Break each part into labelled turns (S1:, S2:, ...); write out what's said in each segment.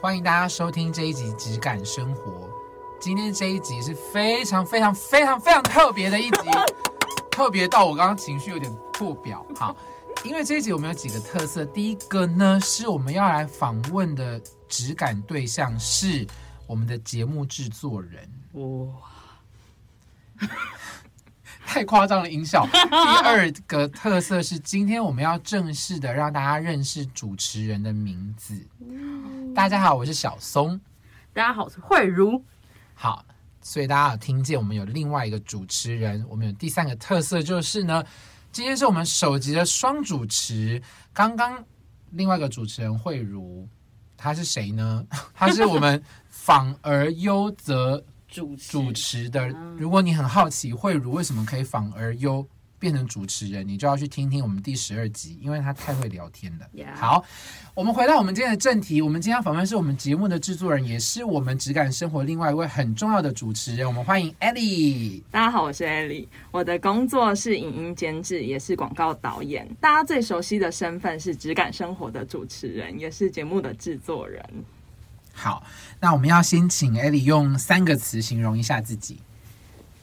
S1: 欢迎大家收听这一集《质感生活》。今天这一集是非常非常非常非常特别的一集，特别到我刚刚情绪有点破表。好，因为这一集我们有几个特色，第一个呢是我们要来访问的质感对象是我们的节目制作人。
S2: 哇，
S1: 太夸张了音效。第二个特色是，今天我们要正式的让大家认识主持人的名字。大家好，我是小松。
S2: 大家好，我是慧茹。
S1: 好，所以大家有听见我们有另外一个主持人，我们有第三个特色就是呢，今天是我们首集的双主持。刚刚另外一个主持人慧茹，她是谁呢？她是我们访而优则
S2: 主持
S1: 主持的。如果你很好奇慧茹为什么可以访而优变成主持人，你就要去听听我们第十二集，因为他太会聊天了。
S2: Yeah
S1: 好，我们回到我们今天的正题，我们今天访问是我们节目的制作人，也是我们质感生活另外一位很重要的主持人，我们欢迎 Ellie。
S2: 大家好，我是 Ellie，我的工作是影音监制，也是广告导演。大家最熟悉的身份是质感生活的主持人，也是节目的制作人。
S1: 好，那我们要先请 Ellie 用三个词形容一下自己。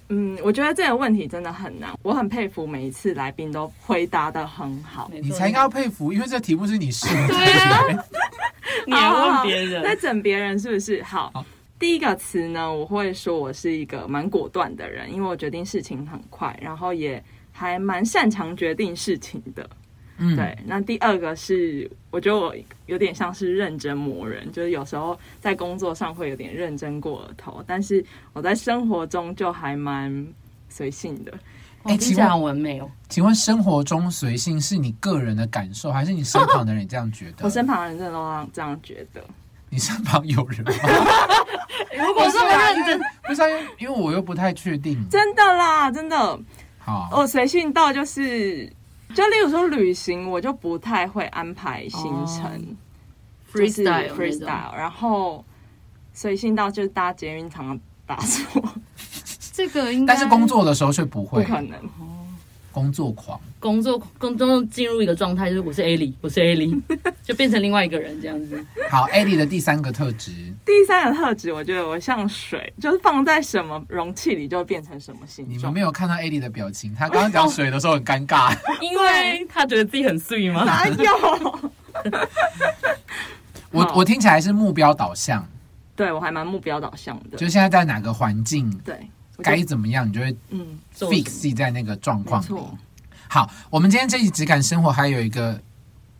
S2: 嗯，我觉得这个问题真的很难，我很佩服每一次来宾都回答的很好。
S1: 你才应该要佩服，因为这题目是你设的
S2: 对。
S3: 你还问别人在？
S2: 整别人是不是？好
S1: 好，
S2: 第一个词呢，我会说我是一个蛮果断的人，因为我决定事情很快，然后也还蛮擅长决定事情的。
S1: 嗯，
S2: 对，那第二个是，我觉得我有点像是认真磨人，就是有时候在工作上会有点认真过了头，但是我在生活中就还蛮随性的。
S3: 哎，
S1: 哎请问
S3: 听起来很完美哦。
S1: 请问生活中随性是你个人的感受，还是你身旁的人也这样觉得？
S2: 我身旁的人真的都让这样觉得。
S1: 你身旁有人吗？
S3: 如果这么认真，
S1: 不是啊，因为因为我又不太确定。
S2: 真的啦，真的，
S1: 好，
S2: 我随性到就是，就例如说旅行，我就不太会安排行程、就是
S3: freestyle
S2: freestyle，然后随性到就是搭捷运常常搭错，
S3: 这个应该
S1: 但是工作的时候却不会，
S2: 不可能。
S1: 工作狂。
S3: 工作工作进入一个状态，就是我是 A 里，我是 A 里，就变成另外一个人这样子。
S1: 好，Eddie 的第三个特质，
S2: 第三个特质，我觉得我像水，就是放在什么容器里就会变成什么形状
S1: 你们没。有看到 Eddie 的表情，他刚刚讲水的时候很尴尬。
S3: 因为 他觉得自己很碎吗？
S2: 哪有？
S1: 我我听起来是目标导向，
S2: 对我还蛮目标导向的。
S1: 就现在在哪个环境
S2: 对，
S1: 该怎么样，你就会
S2: 嗯
S1: ，fix 在那个状况里。好，我们今天这一集质感生活还有一个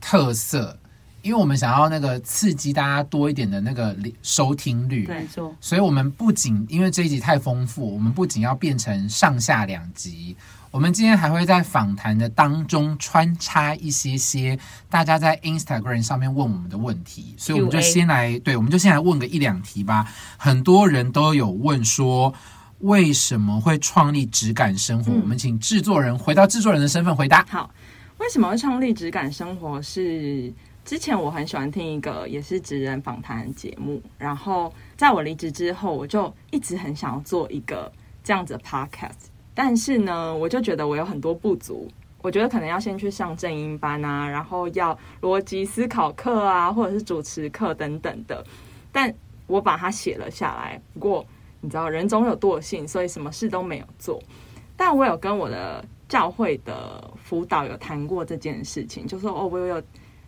S1: 特色，因为我们想要那个刺激大家多一点的那个收听率，
S2: 对
S1: 所以我们不仅因为这一集太丰富，我们不仅要变成上下两集，我们今天还会在访谈的当中穿插一些些大家在 Instagram 上面问我们的问题，所以我们就先来，对，我们就先来问个一两题吧。很多人都有问说。为什么会创立质感生活？
S2: 嗯
S1: 我们请制作人回到制作人的身份回答。
S2: 好，为什么会创立质感生活是？之前我很喜欢听一个也是职人访谈节目，然后在我离职之后，我就一直很想要做一个这样子的 podcast，但是呢，我就觉得我有很多不足，我觉得可能要先去上正音班啊，然后要逻辑思考课啊，或者是主持课等等的，但我把它写了下来。不过你知道人总有惰性，所以什么事都没有做。但我有跟我的教会的辅导有谈过这件事情，就说哦，我有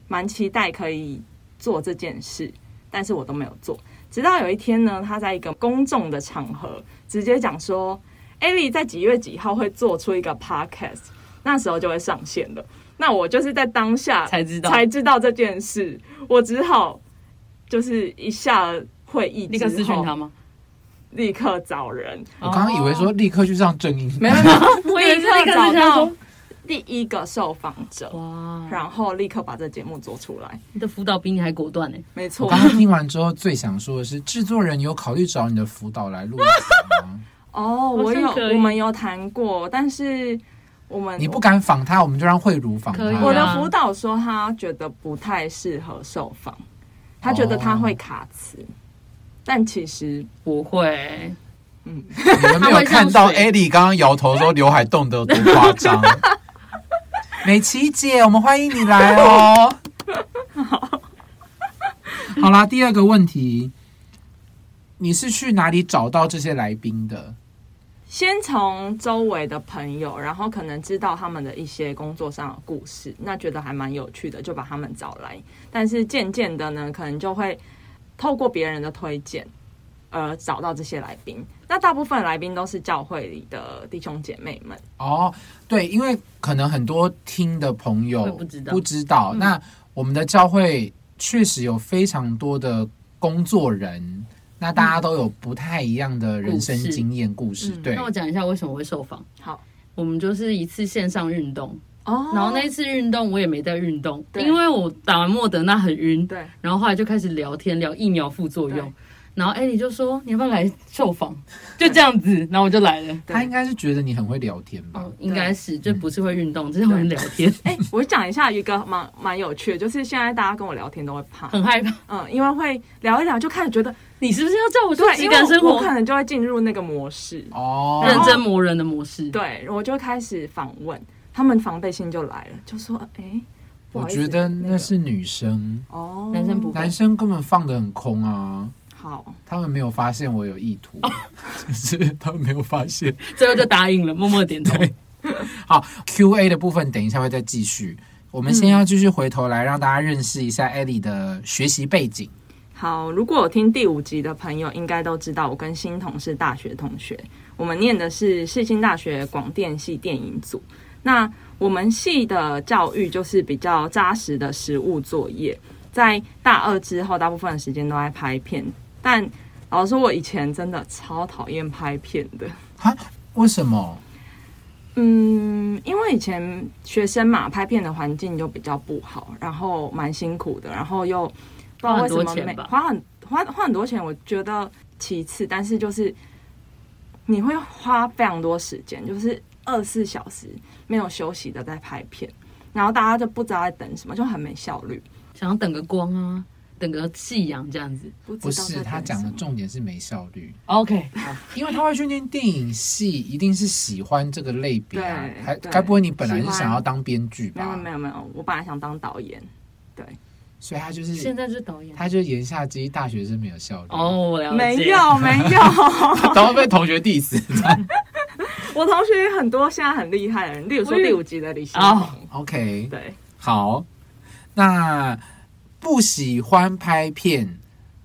S2: 蛮期待可以做这件事，但是我都没有做。直到有一天呢，他在一个公众的场合直接讲说，艾莉在几月几号会做出一个 podcast，那时候就会上线了。那我就是在当下
S3: 才知道
S2: 才知道这件事，我只好就是一下会议之后
S3: 讯他吗？
S2: 立刻找人，
S1: 我刚刚以为说立刻去上正音，
S2: 没有没有，
S3: 我也
S2: 立
S3: 是立刻
S2: 刻找到第一个受访者，
S3: 哇，
S2: 然后立刻把这节目做出来。
S3: 你的辅导比你还果断呢。
S2: 没错。
S1: 我刚，刚听完之后，最想说的是，制作人有考虑找你的辅导来录吗？
S2: 哦，我有我们有谈过，但是我们
S1: 你不敢访他，我们就让慧茹访他。
S3: 可以啊。
S2: 我的辅导说他觉得不太适合受访，他觉得他会卡词，但其实
S3: 不会，
S2: 嗯，
S1: 你们没有看 到
S3: 他会像水
S1: Eddie 刚刚摇头说刘海动得有多夸张？美琪姐，我们欢迎你来哦。好啦，第二个问题，你是去哪里找到这些来宾的？
S2: 先从周围的朋友，然后可能知道他们的一些工作上的故事，那觉得还蛮有趣的，就把他们找来。但是渐渐的呢，可能就会透过别人的推荐，而找到这些来宾。那大部分来宾都是教会里的弟兄姐妹们。
S1: 哦，对，因为可能很多听的朋友
S3: 不知道
S1: 不知道
S2: 嗯
S1: 那我们的教会确实有非常多的工作人，那大家都有不太一样的人生
S3: 故事
S1: 经验故事。
S2: 嗯
S1: 对
S3: 那，我讲一下为什么会受访。
S2: 好
S3: 我们就是一次线上运动，
S2: 哦
S3: 然后那一次运动我也没在运动，因为我打完莫德纳很晕，
S2: 对
S3: 然后后来就开始聊天，聊疫苗副作用。然后艾莉就说：“你要不要来受访？” 就这样子，然后我就来了。
S1: 他应该是觉得你很会聊天吧？
S3: 哦，应该是就不是会运动，只是会聊天，
S2: 哎、我讲一下一个蛮蛮有趣的，就是现在大家跟我聊天都会怕，
S3: 很害怕。
S2: 嗯，因为会聊一聊就开始觉得，
S3: 你是不是要叫我做
S2: 对，
S3: 质
S2: 因为
S3: 感生活
S2: 我我可？能就会进入那个模式，
S1: 哦，
S3: 认真磨人的模式。
S2: 对，我就开始访问，他们防备心就来了，就说，哎、不
S1: 我觉得
S2: 那
S1: 是女生，
S2: 哦，
S3: 男生不会
S1: 男生根本放的很空啊。
S2: 好，
S1: 他们没有发现我有意图，就是他们没有发现。
S3: 最后就答应了，默默点头。
S1: 好，Q&A 的部分等一下会再继续。我们先要继续回头来让大家认识一下 Ellie 的学习背景。
S2: 好，如果有听第五集的朋友，应该都知道我跟新同是大学同学，我们念的是世新大学广电系电影组。那我们系的教育就是比较扎实的实务作业，在大二之后，大部分的时间都在拍片。但老实说，我以前真的超讨厌拍片的。
S1: 哈为什么？
S2: 嗯，因为以前学生嘛，拍片的环境就比较不好，然后蛮辛苦的，然后又不知道为什么没
S3: 花很多钱吧
S2: 花很花花很多钱，我觉得其次，但是就是你会花非常多时间，就是二十四小时没有休息的在拍片，然后大家就不知道在等什么，就很没效率。
S3: 想要等个光啊，等个夕阳这样子。
S2: 不
S1: 是他讲的重点是没效率
S3: ，OK，
S1: 因为他会去念电影系，一定是喜欢这个类别啊
S2: 对。
S1: 还该不会你本来是想要当编剧
S2: 没有
S1: 吧？
S2: 没有没有，我本来想当导演，对
S1: 所以他就是
S3: 现在是导演。
S1: 他就言下之意，大学生没有效率。
S3: 哦，，我了解。
S2: 没有没有，
S1: 都会被同学 diss。
S2: 我同学也很多现在很厉害的人，例如说第五集的李欣
S3: 哦
S1: ，OK，
S2: 对。
S1: 好，那不喜欢拍片，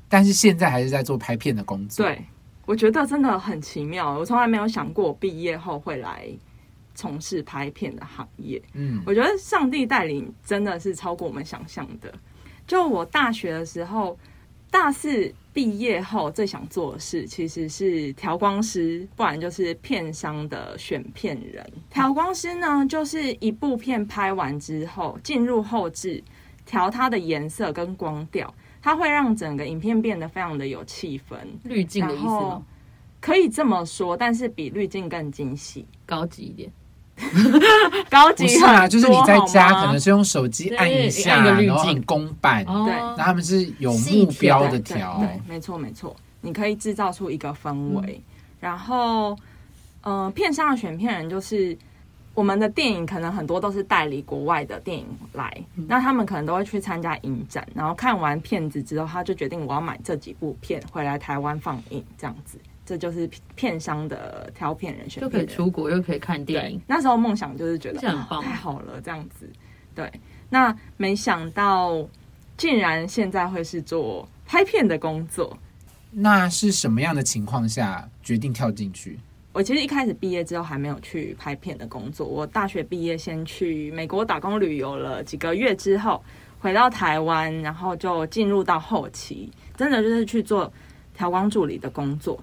S1: 但是现在还是在做拍片的工作。
S2: 对，我觉得真的很奇妙，我从来没有想过我毕业后会来从事拍片的行业。
S1: 嗯，
S2: 我觉得上帝带领真的是超过我们想象的。就我大学的时候，大四毕业后最想做的事其实是调光师，不然就是片商的选片人。调光师呢，就是一部片拍完之后进入后置，调它的颜色跟光调，它会让整个影片变得非常的有气氛。
S3: 滤镜的意思吗？
S2: 可以这么说，但是比滤镜更精细、
S3: 高级一点。
S2: 高级
S1: 不是啊，就是你在家可能是用手机按一下，然后很公版，
S3: 哦，
S2: 对
S1: 那他们是有目标的
S2: 对
S1: 调。
S2: 对，没错没错，你可以制造出一个氛围。然后，呃，片商的选片人就是我们的电影，可能很多都是代理国外的电影来，那他们可能都会去参加影展，然后看完片子之后，他就决定我要买这几部片回来台湾放映，这样子。这就是片商的挑片人选
S3: 就可以。出国，又可以看电影，，
S2: 那时候梦想就是觉得太好了，这样子。对，那没想到竟然现在会是做拍片的工作。
S1: 那是什么样的情况下决定跳进去？
S2: 我其实一开始毕业之后还没有去拍片的工作，我大学毕业先去美国打工旅游了几个月之后，回到台湾，然后就进入到后期，真的就是去做调光助理的工作，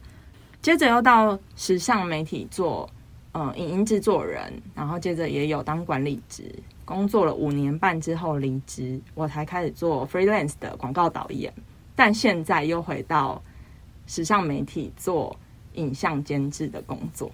S2: 接着又到时尚媒体做呃影音制作人，然后接着也有当管理职，工作了五年半之后离职，我才开始做 freelance 的广告导演，但现在又回到时尚媒体做影像监制的工作。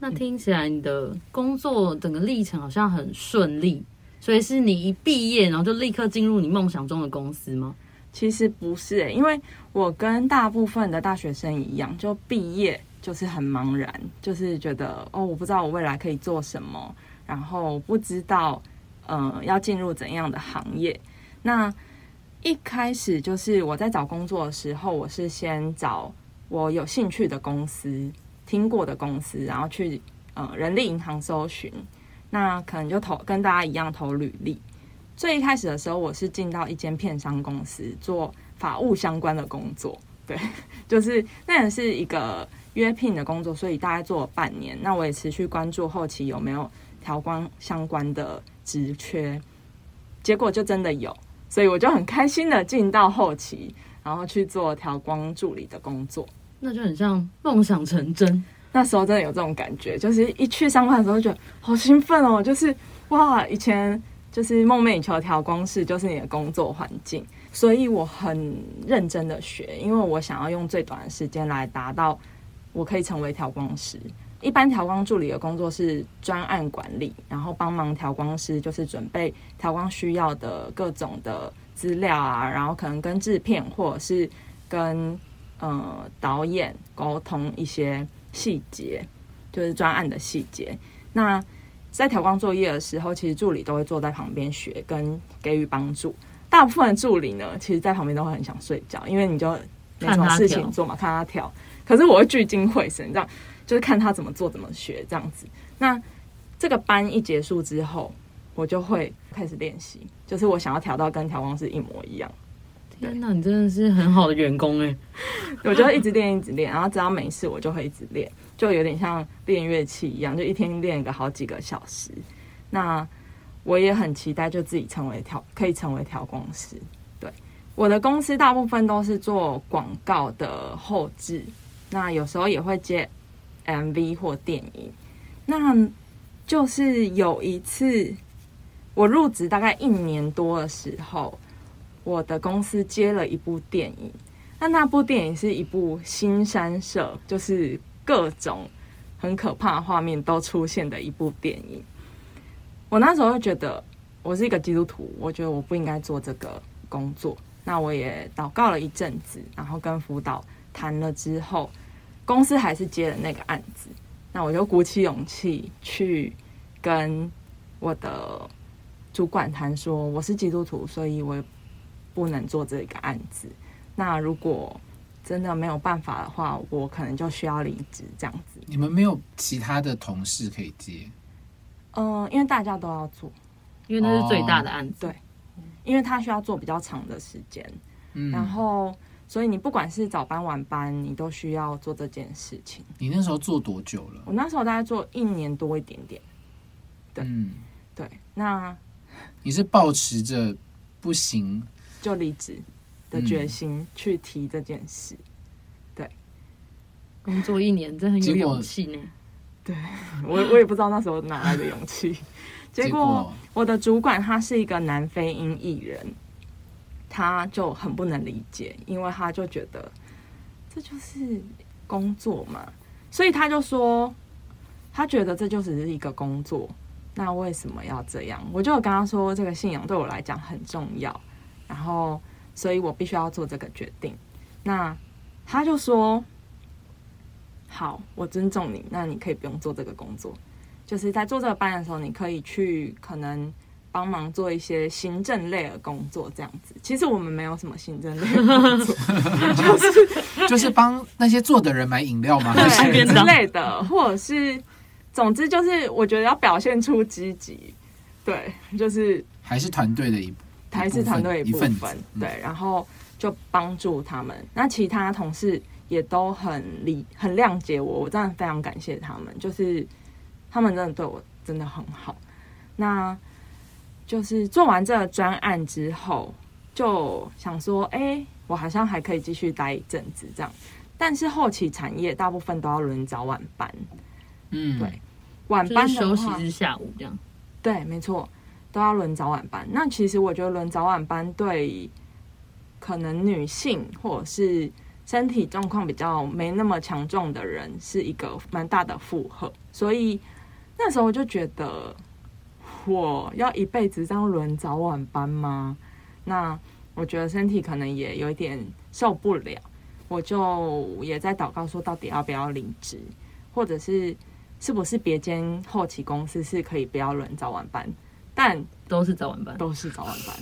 S3: 那听起来你的工作整个历程好像很顺利，所以是你一毕业然后就立刻进入你梦想中的公司吗？
S2: 其实不是、欸，因为我跟大部分的大学生一样，就毕业就是很茫然，就是觉得哦，我不知道我未来可以做什么，然后不知道呃要进入怎样的行业。那一开始就是我在找工作的时候，我是先找我有兴趣的公司、听过的公司，然后去呃人力银行搜寻。那可能就投跟大家一样投履历。最一开始的时候，我是进到一间片商公司做法务相关的工作，对，就是那也是一个约聘的工作，所以大概做了半年。那我也持续关注后期有没有调光相关的职缺，结果就真的有，所以我就很开心的进到后期，然后去做调光助理的工作。
S3: 那就很像梦想成真。
S2: 那时候真的有这种感觉，就是一去上班的时候，觉得好兴奋哦！就是哇，以前就是梦寐以求的调光室，就是你的工作环境，所以我很认真的学，因为我想要用最短的时间来达到我可以成为调光师。一般调光助理的工作是专案管理，然后帮忙调光师就是准备调光需要的各种的资料啊，然后可能跟制片或者是跟呃导演沟通一些。细节就是专案的细节。那在调光作业的时候，其实助理都会坐在旁边学跟给予帮助。大部分的助理呢，其实在旁边都会很想睡觉，因为你就没什么事情做嘛，看他调。可是我会聚精会神，这样就是看他怎么做、怎么学这样子。那这个班一结束之后，我就会开始练习，就是我想要调到跟调光师一模一样。
S3: 天哪，你真的是很好的员工 哎！
S2: 我就一直练，一直练，然后只要没事，我就会一直练，就有点像练乐器一样，就一天练个好几个小时。那我也很期待，就自己成为调，可以成为调光师。对，我的公司大部分都是做广告的后置，那有时候也会接 MV 或电影。那就是有一次，我入职大概一年多的时候。我的公司接了一部电影，那那部电影是一部新山社，就是各种很可怕的画面都出现的一部电影。我那时候就觉得，我是一个基督徒，我觉得我不应该做这个工作。那我也祷告了一阵子，然后跟辅导谈了之后，公司还是接了那个案子。那我就鼓起勇气去跟我的主管谈说，我是基督徒，所以我。不能做这个案子，那如果真的没有办法的话，我可能就需要离职这样子。
S1: 你们没有其他的同事可以接？
S2: 嗯，因为大家都要做，
S3: 因为那是最大的案子。
S2: 对，因为他需要做比较长的时间，嗯，然后所以你不管是早班晚班，你都需要做这件事情。
S1: 你那时候做多久了？
S2: 我那时候大概做一年多一点点。对，对，那
S1: 你是保持着不行。
S2: 就离职的决心去提这件事，对，
S3: 工作一年真很有勇气呢。
S2: 对我我也不知道那时候哪来的勇气。结果我的主管他是一个南非英艺人，他就很不能理解，因为他就觉得这就是工作嘛，所以他就说他觉得这就只是一个工作，那为什么要这样？我就跟他说，这个信仰对我来讲很重要。然后，所以我必须要做这个决定。那他就说：“好，我尊重你。那你可以不用做这个工作，就是在做这个班的时候，你可以去可能帮忙做一些行政类的工作，这样子。其实我们没有什么行政类的工作，
S1: 就是就是帮那些做的人买饮料嘛，
S2: 对之类的，或者是，总之就是我觉得要表现出积极，对，就是
S1: 还是团队的一。”
S2: 还是团队一部分，对，然后就帮助他们。那其他同事也都很理、很谅解我，我真的非常感谢他们。就是他们真的对我真的很好。那就是做完这个专案之后，就想说，哎，我好像还可以继续待一阵子这样。但是后期产业大部分都要轮早晚班，嗯，对，晚班的
S3: 休息是下午这样，
S2: 对，没错。都要轮早晚班，那其实我觉得轮早晚班对可能女性或者是身体状况比较没那么强壮的人是一个蛮大的负荷，所以那时候我就觉得我要一辈子这样轮早晚班吗？那我觉得身体可能也有一点受不了，我就也在祷告说，到底要不要离职，或者是是不是别间后期公司是可以不要轮早晚班？但
S3: 都是早晚班，
S2: 都是早晚班，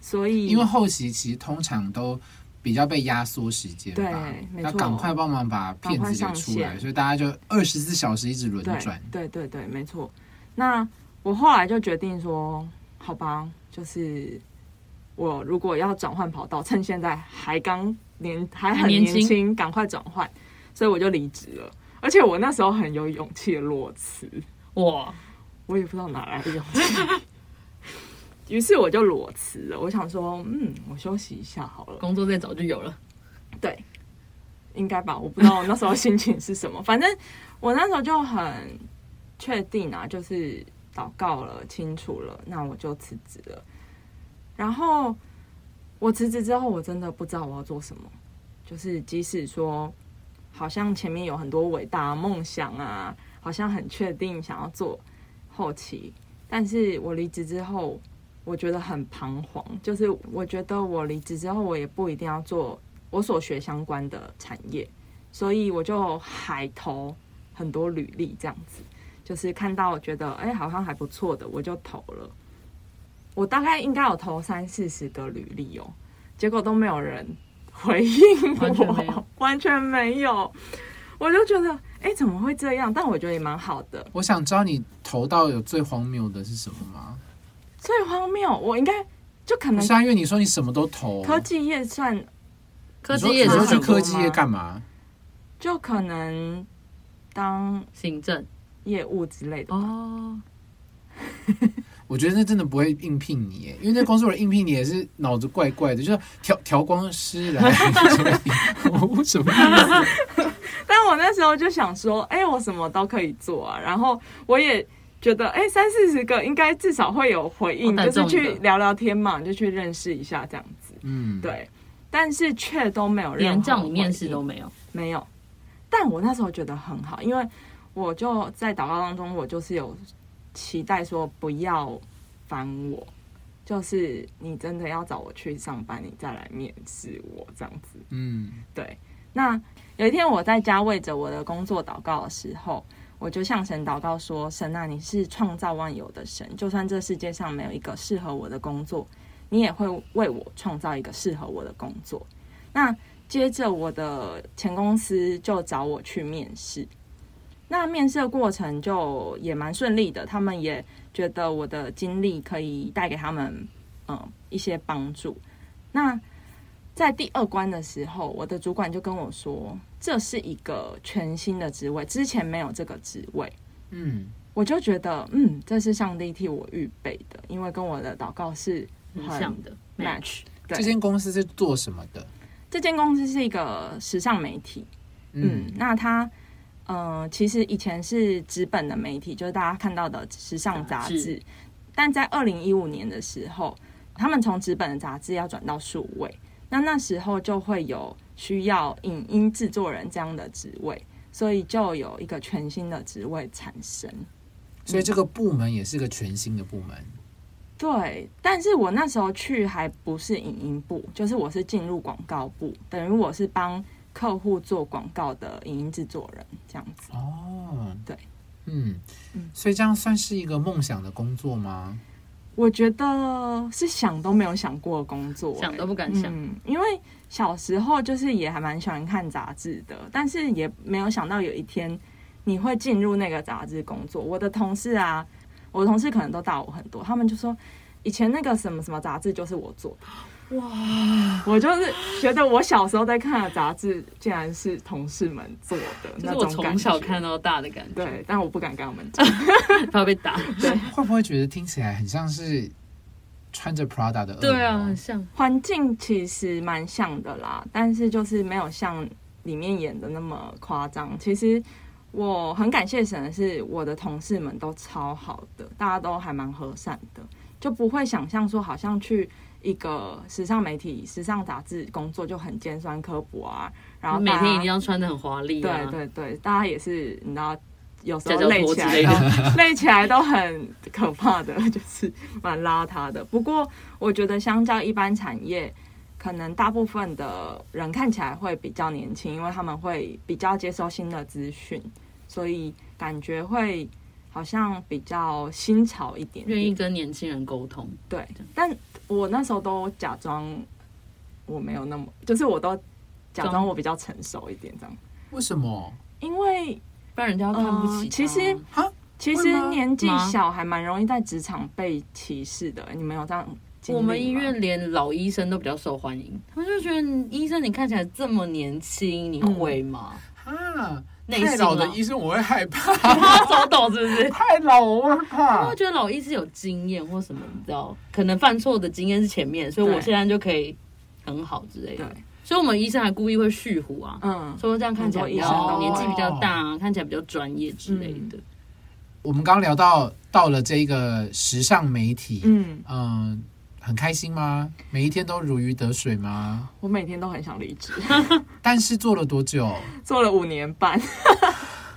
S2: 所以
S1: 因为后期其实通常都比较被压缩时间
S2: 对
S1: 吧，
S2: 没错
S1: 要赶快帮忙把片子给出来，所以大家就二十四小时一直轮转。
S2: 对对对，没错。那我后来就决定说，好吧，就是我如果要转换跑道，趁现在还刚年还很
S3: 年轻
S2: 年轻，赶快转换，所以我就离职了。而且我那时候很有勇气的裸辞，
S3: 哇，
S2: 我也不知道哪来的勇气。于是我就裸辞了。我想说，嗯，我休息一下好了。
S3: 工作再找就有了。
S2: 对，应该吧，我不知道我那时候心情是什么。反正我那时候就很确定啊，就是祷告了，清楚了，那我就辞职了。然后我辞职之后，我真的不知道我要做什么。就是即使说，好像前面有很多伟大梦想啊，好像很确定想要做后期，但是我离职之后，我觉得很彷徨。就是我觉得我离职之后，我也不一定要做我所学相关的产业，所以我就海投很多履历，这样子，就是看到觉得哎、好像还不错的，我就投了。我大概应该有投三四十个履历哦，结果都没有人回应我，
S3: 完全没有
S2: 完全没有我就觉得哎、怎么会这样？但我觉得也蛮好的。
S1: 我想知道你投到有最荒谬的是什么吗？
S2: 最荒谬，我应该就可能
S1: 不是啊，因为你说你什么都投，
S2: 科技业算
S3: 科技业
S1: 你说你说去
S3: 是
S1: 科技业干嘛？
S2: 就可能当
S3: 行政
S2: 业务之类的吧。
S3: 哦，
S1: 我觉得那真的不会应聘你耶，因为那公司人应聘你也是脑子怪怪的，就是调调光师来 我什么？
S2: 但我那时候就想说，哎、我什么都可以做啊。然后我也觉得，哎、三四十个应该至少会有回应，就是去聊聊天嘛，就去认识一下这样子。
S1: 嗯，，
S2: 对，但是却都没有任何
S3: 连叫你面试都没有。
S2: 没有。但我那时候觉得很好，因为我就在祷告当中，我就是有期待说不要烦我，就是你真的要找我去上班，你再来面试我这样子。
S1: 嗯，
S2: 对，那有一天我在家为着我的工作祷告的时候，我就向神祷告说：“神啊，你是创造万有的神，就算这世界上没有一个适合我的工作，你也会为我创造一个适合我的工作。”那接着我的前公司就找我去面试，那面试的过程就也蛮顺利的，他们也觉得我的经历可以带给他们嗯一些帮助。那在第二关的时候，我的主管就跟我说，这是一个全新的职位，之前没有这个职位。
S1: 嗯，
S2: 我就觉得，嗯，这是上帝替我预备的，因为跟我的祷告是
S3: 很像的
S2: match。对。
S1: 这间公司是做什么的？
S2: 这间公司是一个时尚媒体，嗯，那它，呃，其实以前是纸本的媒体，就是大家看到的时尚杂
S3: 志，
S2: 但在二零一五年的时候，他们从纸本的杂志要转到数位，那那时候就会有需要影音制作人这样的职位，所以就有一个全新的职位产生。
S1: 所以这个部门也是个全新的部门。
S2: 对，但是我那时候去还不是影音部，就是我是进入广告部，等于我是帮客户做广告的影音制作人这样子。
S1: 哦，
S2: 对，
S1: 嗯
S2: 嗯，
S1: 所以这样算是一个梦想的工作吗？
S2: 我觉得是想都没有想过的工作、
S3: 想
S2: 欸
S3: 都不敢想
S2: 嗯，因为小时候就是也还蛮喜欢看杂志的，但是也没有想到有一天你会进入那个杂志工作。我的同事啊，我的同事可能都大我很多，他们就说以前那个什么什么杂志就是我做的。哇！我就是觉得我小时候在看的杂志，竟然是同事们做的，
S3: 这是我
S2: 那种感
S3: 从小看到大的感觉，
S2: 对，但我不敢跟他们讲。
S3: 怕被打。
S2: 对，
S1: 会不会觉得听起来很像是穿着 Prada 的？
S3: 对啊，很像。
S2: 环境其实蛮像的啦，但是就是没有像里面演的那么夸张。其实我很感谢神的是，我的同事们都超好的，大家都还蛮和善的，就不会想象说好像去一个时尚媒体、时尚杂志工作就很尖酸刻薄啊，然后
S3: 每天一定要穿的很华丽啊，
S2: 对对对，大家也是你知道。有时候累起来 累起来都很可怕的，就是蛮邋遢的。不过我觉得相较一般产业，可能大部分的人看起来会比较年轻，因为他们会比较接收新的资讯，所以感觉会好像比较新潮一点点，
S3: 愿意跟年轻人沟通。
S2: 对，但我那时候都假装我没有那么，就是我都假装
S3: 装
S2: 我比较成熟一点这样，
S1: 为什么？
S2: 因为
S3: 不然人家看不起、
S2: 呃其实
S1: 哈，
S2: 其实年纪小还蛮容易在职场被歧视的。你们有这样？
S3: 我们医院连老医生都比较受欢迎，他们就觉得你医生你看起来这么年轻，你会吗？
S1: 啊，
S3: 内心
S1: 太老的
S3: 啊
S1: 医生我会害怕，
S3: 他走抖是不是？
S1: 太老我会
S3: 他
S1: 怕
S3: 我。觉得老医师有经验或什么，你知道，可能犯错的经验是前面，所以我
S2: 对
S3: 现在就可以很好之类
S2: 对
S3: 的。，所以我们医生还故意会蓄胡啊，
S2: 嗯，
S3: 说这样看起来比较年纪比较大，看起来比较专业之类的。
S1: 我们刚聊到到了这个时尚媒体，
S2: 嗯，
S1: 嗯，很开心吗？每一天都如鱼得水吗？
S2: 我每天都很想离职，
S1: 但是做了多久？
S2: 做了五年半，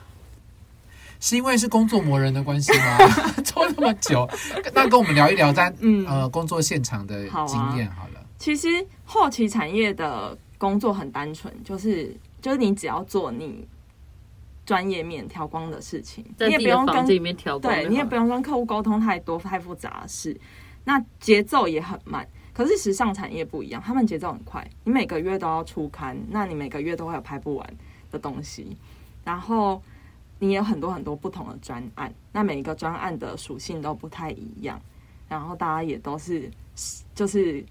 S1: 是因为是工作磨人的关系吗？做那么久，那跟我们聊一聊在
S2: 嗯
S1: 呃工作现场的经验好了。
S2: 其实后期产业的工作很单纯，就是就是你只要做你专业面调光的事情，你也不用跟对你也不用跟客户沟通太多太复杂的事，那节奏也很慢。可是时尚产业不一样，他们节奏很快，你每个月都要出刊，那你每个月都会有拍不完的东西，然后你有很多很多不同的专案，那每一个专案的属性都不太一样，然后大家也都是就是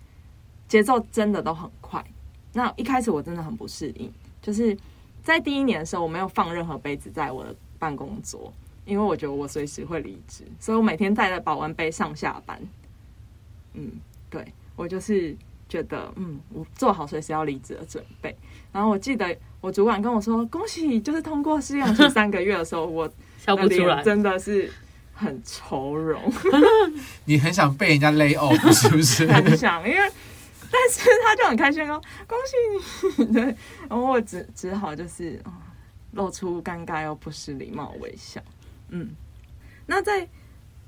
S2: 节奏真的都很快。那一开始我真的很不适应，就是在第一年的时候，我没有放任何杯子在我的办公桌，因为我觉得我随时会离职，所以我每天带着保温杯上下班。嗯，对我就是觉得，嗯，我做好随时要离职的准备。然后我记得我主管跟我说，恭喜，就是通过试用期三个月的时候，我
S3: 笑不出来
S2: 脸。真的是很愁容。
S1: 你很想被人家 lay off 是不是？
S2: 很想，因为但是他就很开心哦，恭喜你，对，然后我只只好就是啊、露出尴尬又不失礼貌的微笑，嗯，那在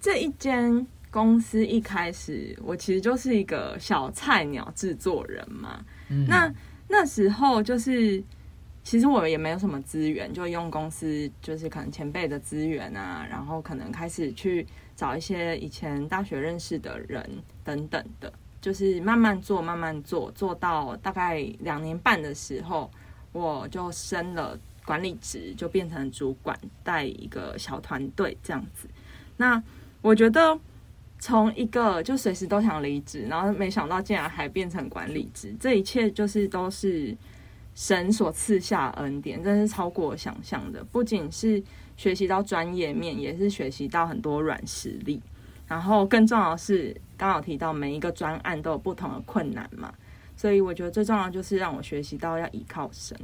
S2: 这一间公司一开始，我其实就是一个小菜鸟制作人嘛，
S1: 嗯
S2: 那那时候就是，其实我也没有什么资源，就用公司就是可能前辈的资源啊，然后可能开始去找一些以前大学认识的人等等的，就是慢慢做，慢慢做，做到大概两年半的时候，我就升了管理职，就变成主管，带一个小团队这样子。那我觉得。从一个就随时都想离职，然后没想到竟然还变成管理职，这一切就是都是神所赐下恩典，真是超过我想象的。不仅是学习到专业面，也是学习到很多软实力。然后更重要的是，刚好提到每一个专案都有不同的困难嘛，所以我觉得最重要就是让我学习到要依靠神。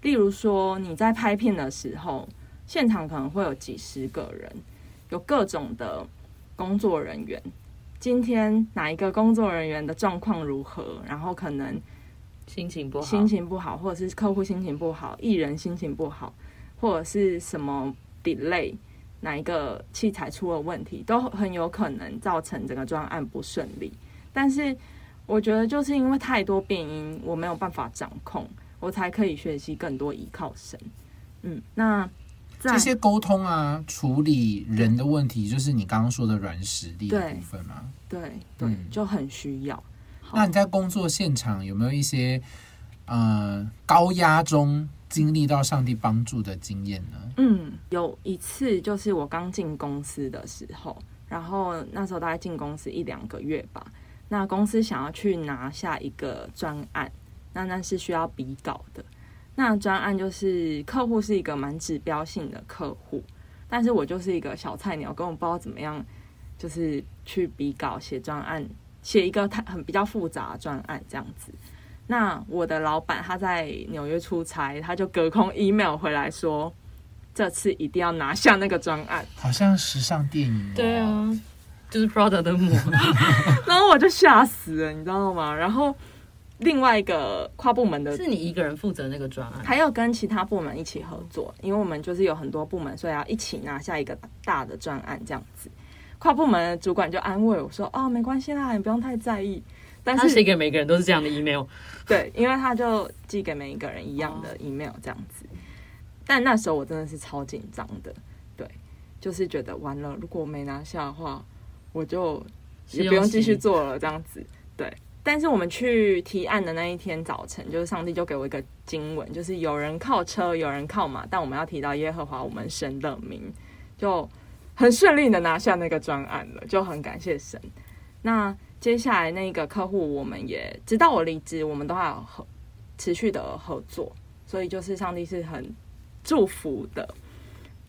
S2: 例如说，你在拍片的时候，现场可能会有几十个人，有各种的工作人员。今天哪一个工作人员的状况如何？然后可能
S3: 心情不好，
S2: 心情不好，或者是客户心情不好，艺人心情不好，或者是什么 delay，哪一个器材出了问题，都很有可能造成整个专案不顺利。但是我觉得就是因为太多变因，我没有办法掌控，我才可以学习更多依靠神。嗯，那在
S1: 这些沟通啊，处理人的问题，就是你刚刚说的软实力部分嘛。
S2: 对对、
S1: 嗯
S2: 就很需要。
S1: 那你在工作现场有没有一些呃高压中经历到上帝帮助的经验呢？
S2: 嗯，有一次就是我刚进公司的时候，然后那时候大概进公司一两个月吧。那公司想要去拿下一个专案，那那是需要比稿的。那专案就是客户是一个蛮指标性的客户，但是我就是一个小菜鸟，根本不知道怎么样，就是去比稿写专案，写一个太很比较复杂的专案这样子。那我的老板他在纽约出差，他就隔空 email 回来说，这次一定要拿下那个专案。
S1: 好像时尚电影、哦。
S3: 对，啊，就是 Prada 的膜，
S2: 然后我就吓死了，你知道吗？然后另外一个跨部门的
S3: 是你一个人负责那个专案，
S2: 还要跟其他部门一起合作，因为我们就是有很多部门，所以要一起拿下一个大的专案这样子。跨部门的主管就安慰我说：“哦，没关系啦，你不用太在意。”但
S3: 是写给每个人都是这样的 email，
S2: 对，因为他就寄给每一个人一样的 email 这样子。但那时候我真的是超紧张的，对。就是觉得完了，如果我没拿下的话，我就也不用继续做了，这样子。对，但是我们去提案的那一天早晨，就是上帝就给我一个经文，就是有人靠车，有人靠马，但我们要提到耶和华我们神的名，就很顺利的拿下那个专案了，就很感谢神。那接下来那个客户，我们也直到我离职，我们都还有合持续的合作，所以就是上帝是很祝福的，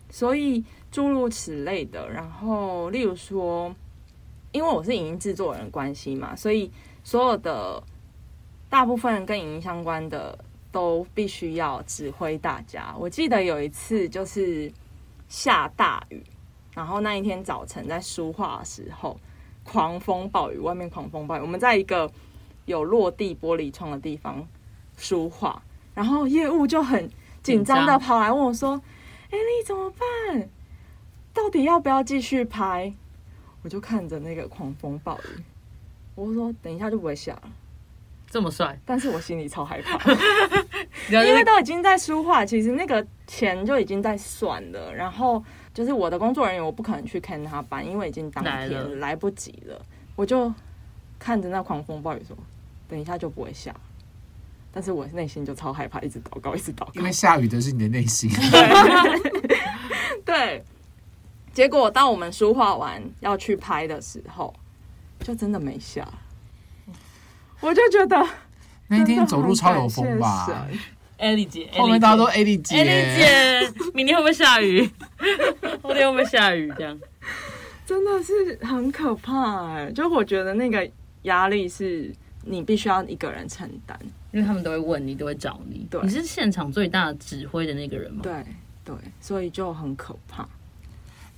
S2: 所以诸如此类的。然后例如说，因为我是影音制作人关系嘛，所以所有的大部分跟影音相关的都必须要指挥大家。我记得有一次就是下大雨，然后那一天早晨在书画的时候，狂风暴雨，外面狂风暴雨，我们在一个有落地玻璃窗的地方书画，然后业务就很紧张的跑来问我说：“哎、你怎么办？到底要不要继续拍？”我就看着那个狂风暴雨，我就说：“等一下就不会下了。
S3: 这么帅”，
S2: 但是我心里超害怕。
S3: 因
S2: 因为都已经在书画，其实那个钱就已经在算了。然后就是我的工作人员，我不可能去看他班，因为已经当天来不及了。我就看着那狂风暴雨说：“等一下就不会下。”但是我内心就超害怕，一直祷告，一直祷告
S1: 因。为下雨的是你的内心。
S2: 对，结果当我们书画完要去拍的时候，就真的没下。我就觉得
S1: 那一天走路超有风吧
S2: 很感谢？神
S3: 艾莉姐，
S1: 后面大家都丽姐，
S3: 艾莉姐，明天会不会下雨？后天会不会下雨？这样
S2: 真的是很可怕哎、就我觉得那个压力是你必须要一个人承担。
S3: 因为他们都会问你，都会找你。
S2: 对
S3: 你是现场最大的指挥的那个人吗？
S2: 对对，所以就很可怕。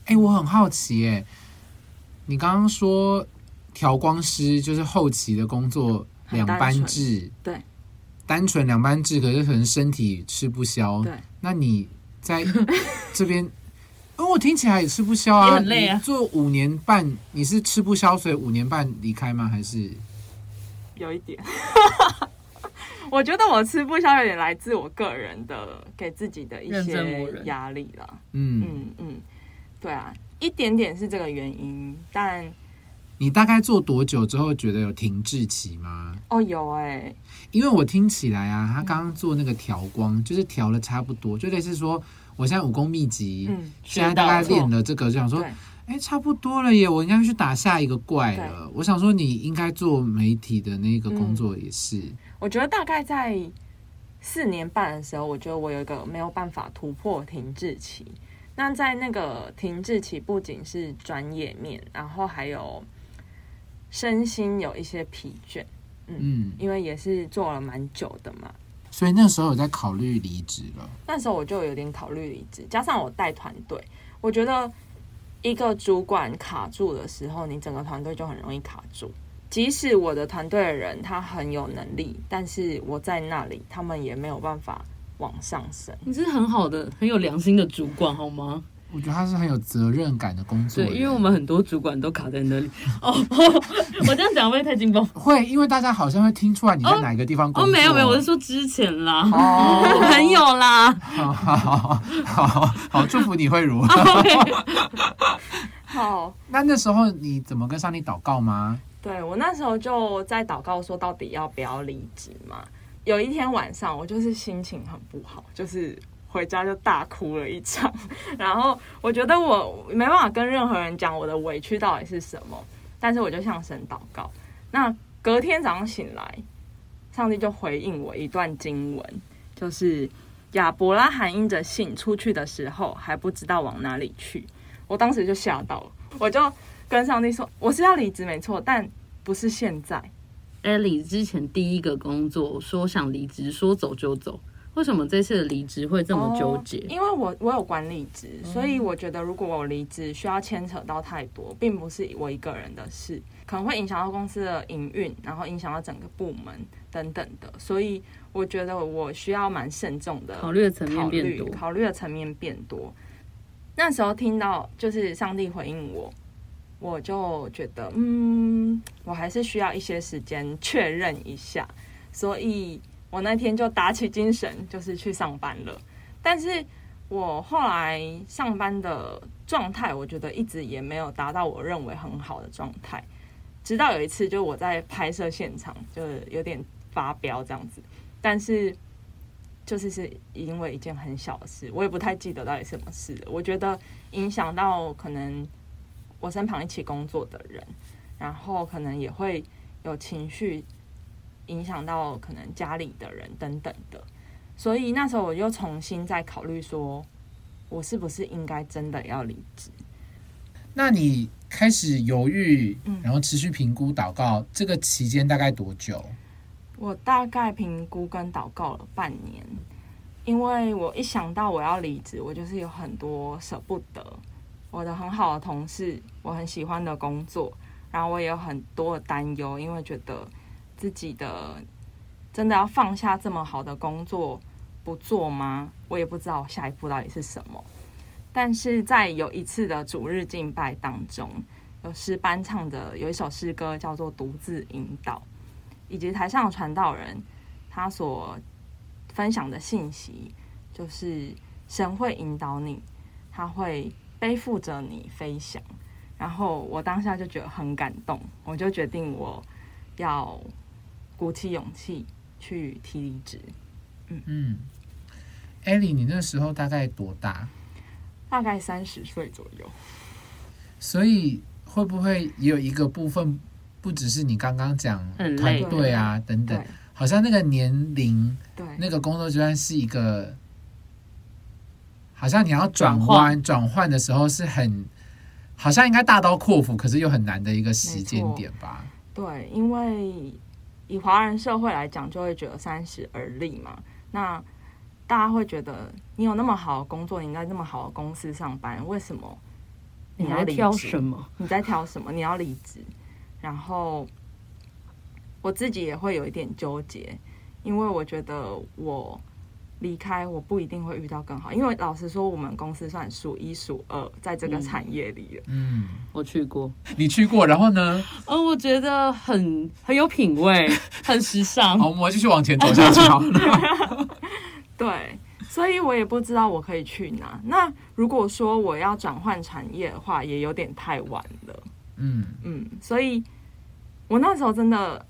S1: 哎、我很好奇哎、你刚刚说调光师就是后期的工作
S2: 很
S1: 两班制，
S2: 对，
S1: 单纯两班制，可是可能身体吃不消。
S2: 对，
S1: 那你在 这边，因为我听起来也吃不消啊，
S3: 也很累啊。
S1: 你做五年半，你是吃不消，所以五年半离开吗？还是？
S2: 有一点，我觉得我吃不消有点来自我个人的给自己的一些
S3: 人。
S2: 压力了。
S1: 嗯，
S2: 嗯嗯，对啊，一点点是这个原因，但
S1: 你大概做多久之后觉得有停滞期吗？
S2: 哦有哎、
S1: 因为我听起来啊，他刚刚做那个调光，就是调了差不多，就类似说，我现在武功秘籍，
S2: 嗯，
S1: 现在大概练了这个，就想说，
S2: 对
S1: 哎、差不多了耶，我应该去打下一个怪了。我想说，你应该做媒体的那个工作也是，
S2: 我觉得大概在四年半的时候，我觉得我有一个没有办法突破停滞期。那在那个停滞期，不仅是专业面，然后还有身心有一些疲倦，
S1: 嗯，
S2: 因为也是做了蛮久的嘛。
S1: 所以那时候有在考虑离职了。
S2: 那时候我就有点考虑离职，加上我带团队，我觉得一个主管卡住的时候，你整个团队就很容易卡住。即使我的团队的人他很有能力，但是我在那里，他们也没有办法往上升。
S3: 你是很好的、很有良心的主管，好吗？
S1: 我觉得他是很有责任感的工作
S3: 对，因为我们很多主管都卡在那里。哦，我这样讲会不会太惊风？
S1: 会，因为大家好像会听出来你在哪一个地方工
S3: 哦，
S1: 作。
S3: 没有没有，我是说之前啦，
S1: 哦，
S3: 朋友啦。
S1: 好好好好好，祝福你慧茹。
S2: 好，
S1: 那那时候你怎么跟上帝祷告吗？
S2: 对我那时候就在祷告说，到底要不要离职嘛？有一天晚上，我就是心情很不好，就是回家就大哭了一场。然后我觉得我没办法跟任何人讲我的委屈到底是什么，但是我就向神祷告。那隔天早上醒来，上帝就回应我一段经文，就是亚伯拉罕因着信出去的时候，还不知道往哪里去。我当时就吓到了，我就跟上帝说，我是要离职没错，但不是现在。
S3: Ellie 之前第一个工作说想离职，说走就走，为什么这次的离职会这么纠结？
S2: 哦因为我我有管理职，所以我觉得如果我离职需要牵扯到太多，并不是我一个人的事，可能会影响到公司的营运，然后影响到整个部门等等的，所以我觉得我需要蛮慎重的
S3: 考虑的层面变多，
S2: 考虑的层面变多。那时候听到就是上帝回应我，我就觉得嗯，我还是需要一些时间确认一下，所以我那天就打起精神，就是去上班了。但是我后来上班的状态，我觉得一直也没有达到我认为很好的状态。直到有一次，就我在拍摄现场，就是有点发飙这样子，但是就是是因为一件很小的事，我也不太记得到底什么事。我觉得影响到可能我身旁一起工作的人，然后可能也会有情绪影响到可能家里的人等等的。所以那时候我又重新再考虑说，我是不是应该真的要离职？
S1: 那你开始犹豫
S2: 嗯，
S1: 然后持续评估祷告，这个期间大概多久？
S2: 我大概评估跟祷告了半年，因为我一想到我要离职，我就是有很多舍不得。我的很好的同事，我很喜欢的工作，然后我也有很多的担忧，因为觉得自己的真的要放下这么好的工作不做吗？我也不知道下一步到底是什么。但是在有一次的主日敬拜当中，有诗班唱的有一首诗歌叫做《独自引导》。以及台上的传道人他所分享的信息，就是神会引导你，他会背负着你飞翔。然后我当下就觉得很感动，我就决定我要鼓起勇气去提离职。
S1: 嗯嗯，艾莉，你那时候大概多大？
S2: 大概三十岁左右，
S1: 所以会不会也有一个部分，不只是你刚刚讲团队啊等等，好像那个年龄、
S2: 对
S1: 那个工作阶段是一个，好像你要转
S3: 转
S1: 弯转换的时候是很，好像应该大刀阔斧，可是又很难的一个时间点吧？
S2: 对，因为以华人社会来讲，就会觉得三十而立嘛。那大家会觉得你有那么好的工作，你在那么好的公司上班，为什么
S3: 你
S2: 要离职
S3: 什么？
S2: 你在挑什么？你要离职？然后我自己也会有一点纠结，因为我觉得我离开，我不一定会遇到更好。因为老实说，我们公司算数一数二在这个
S3: 嗯
S2: 产业里了。
S1: 嗯，
S3: 我去过，
S1: 你去过，然后呢？
S3: 哦，我觉得很很有品味，很时尚。
S1: 好，我们继续往前走下去好。
S2: 对，所以我也不知道我可以去哪。那如果说我要转换产业的话，也有点太晚了。
S1: 嗯，
S2: 嗯，所以我那时候真的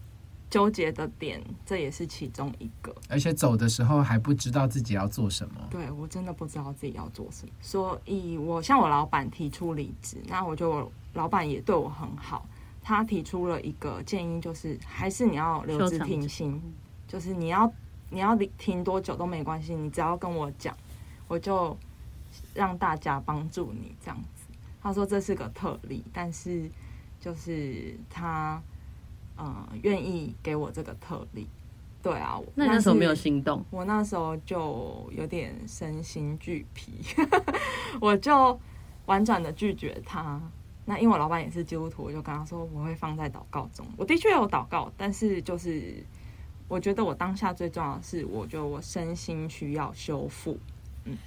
S2: 纠结的点，这也是其中一个。
S1: 而且走的时候还不知道自己要做什么。
S2: 对我真的不知道自己要做什么，所以我向我老板提出离职，那我就老板也对我很好，他提出了一个建议，就是还是你要留职停薪，就是你要你要离停多久都没关系，你只要跟我讲，我就让大家帮助你这样子。他说这是个特例，但是就是他呃愿意给我这个特例。对啊，是
S3: 那你那时候没有心动？
S2: 我那时候就有点身心俱疲，我就婉转的拒绝他。那因为我老板也是基督徒，我就跟他说我会放在祷告中。我的确有祷告，但是就是我觉得我当下最重要的是，我觉得我身心需要修复。嗯，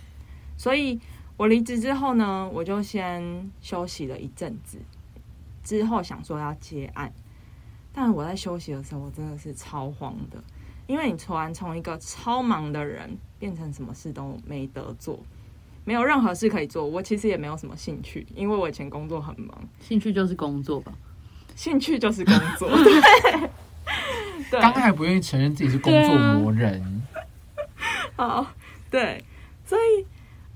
S2: 所以我离职之后呢，我就先休息了一阵子，之后想说要接案，但我在休息的时候，我真的是超慌的。因为你突然从一个超忙的人变成什么事都没得做，没有任何事可以做。我其实也没有什么兴趣，因为我以前工作很忙，
S3: 兴趣就是工作吧。
S2: 兴趣就是工作。对，
S1: 刚刚还不愿意承认自己是工作魔人。
S2: 好，对，所以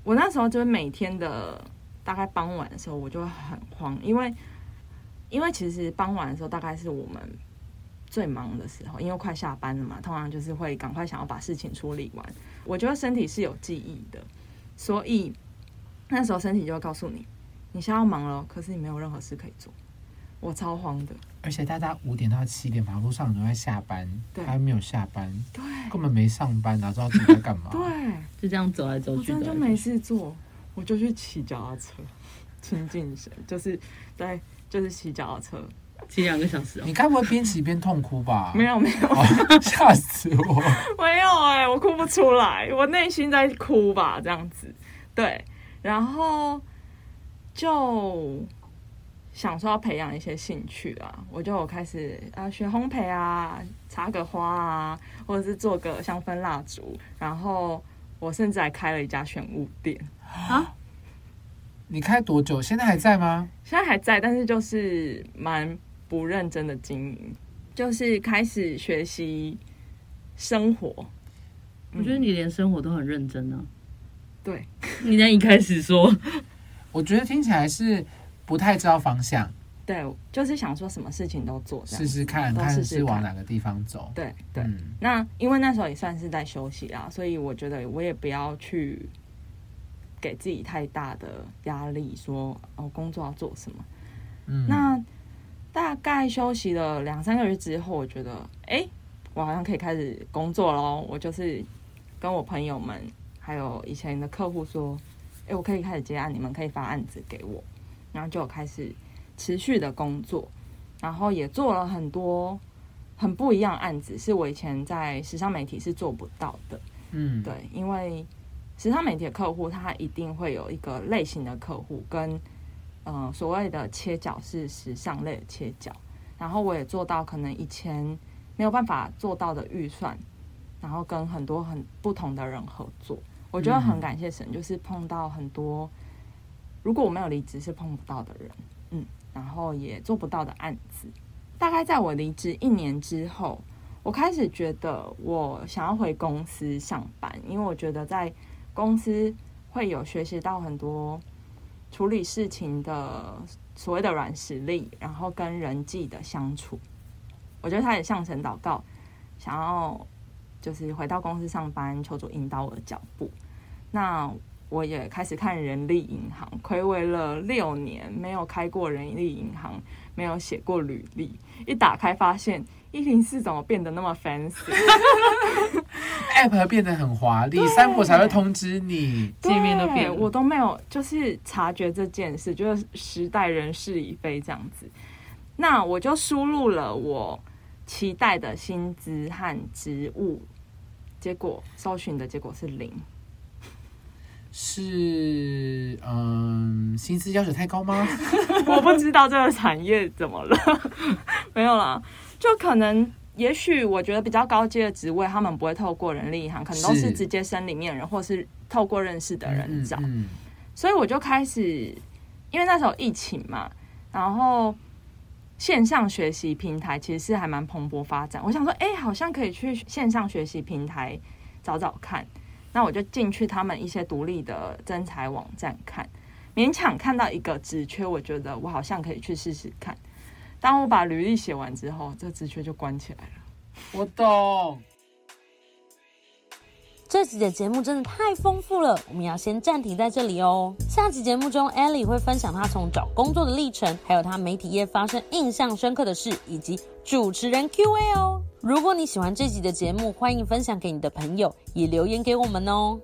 S2: 我那时候就是每天的大概傍晚的时候，我就会很慌，因为因为其实傍晚的时候大概是我们最忙的时候，因为快下班了嘛，通常就是会赶快想要把事情处理完。我觉得身体是有记忆的，所以那时候身体就会告诉你，你现在要忙了，可是你没有任何事可以做。我超慌的，
S1: 而且大家五点到七点，马路上都在下班，
S2: 对
S1: 还没有下班，
S2: 对
S1: 根本没上班，哪知道自己在干嘛？
S2: 对。
S3: 就这样走来走去
S2: 我
S3: 去，
S2: 真的就没。事做，我就去骑脚踏车，亲近神，就是对，就是骑脚踏车。
S3: 骑两个小时哦
S1: 你。该不会边骑边痛哭吧？
S2: 没有没有
S1: 哦，吓死我！
S2: 没有哎、我哭不出来，我内心在哭吧，这样子。对，然后就想说要培养一些兴趣啊，我就有开始啊学烘焙啊，插个花啊，或者是做个香氛蜡烛，然后。我甚至还开了一家选物店，
S1: 你开多久？现在还在吗？
S2: 现在还在，但是就是蛮不认真的经营，就是开始学习生活。
S3: 我觉得你连生活都很认真呢、
S2: 对，
S3: 你那一开始说，
S1: 我觉得听起来是不太知道方向，
S2: 对，就是想说什么事情都做。
S1: 试试看看
S2: 试试看
S1: 是往哪个地方走。
S2: 对对，
S1: 嗯
S2: 那因为那时候也算是在休息啦，所以我觉得我也不要去给自己太大的压力，说哦工作要做什么。
S1: 嗯
S2: 那大概休息了两三个月之后，我觉得哎、诶我好像可以开始工作喽。我就是跟我朋友们还有以前的客户说，哎、我可以开始接案，你们可以发案子给我，然后就开始持续的工作，然后也做了很多很不一样的案子，是我以前在时尚媒体是做不到的。
S1: 嗯，
S2: 对，因为时尚媒体的客户，他一定会有一个类型的客户，跟呃所谓的切角是时尚类的切角，然后我也做到可能以前没有办法做到的预算，然后跟很多很不同的人合作，我觉得很感谢神，就是碰到很多如果我没有离职是碰不到的人，嗯，然后也做不到的案子。大概在我离职一年之后，我开始觉得我想要回公司上班，因为我觉得在公司会有学习到很多处理事情的所谓的软实力，然后跟人际的相处。我觉得他也向神祷告，想要就是回到公司上班，求主引导我的脚步。那我也开始看人力银行，暌违了六年，没有开过人力银行，没有写过履历，一打开发现一零四怎么变得那么
S1: fancy？，App 变得很华丽，三博才会通知你。
S3: 界面都变
S2: 我都没有就是察觉这件事，就是时代人事已非这样子。那我就输入了我期待的薪资和职务，结果搜寻的结果是零。
S1: 是嗯，薪资要求太高吗？
S2: 我不知道这个产业怎么了，没有啦，就可能。也许我觉得比较高阶的职位，他们不会透过人力银行，可能都是
S1: 是
S2: 直接升里面人，或是透过认识的人找。
S1: 嗯，
S2: 所以我就开始，因为那时候疫情嘛，然后线上学习平台其实是还蛮蓬勃发展。我想说，哎、好像可以去线上学习平台找找看。那我就进去他们一些独立的征才网站看，勉强看到一个职缺，我觉得我好像可以去试试看。当我把履历写完之后，这职缺就关起来了。
S1: 我懂。
S4: 这集的节目真的太丰富了，我们要先暂停在这里哦。下集节目中，Ellie 会分享她从找工作的历程，还有她媒体业发生印象深刻的事，以及主持人 Q&A 哦。如果你喜欢这集的节目，欢迎分享给你的朋友，也留言给我们哦。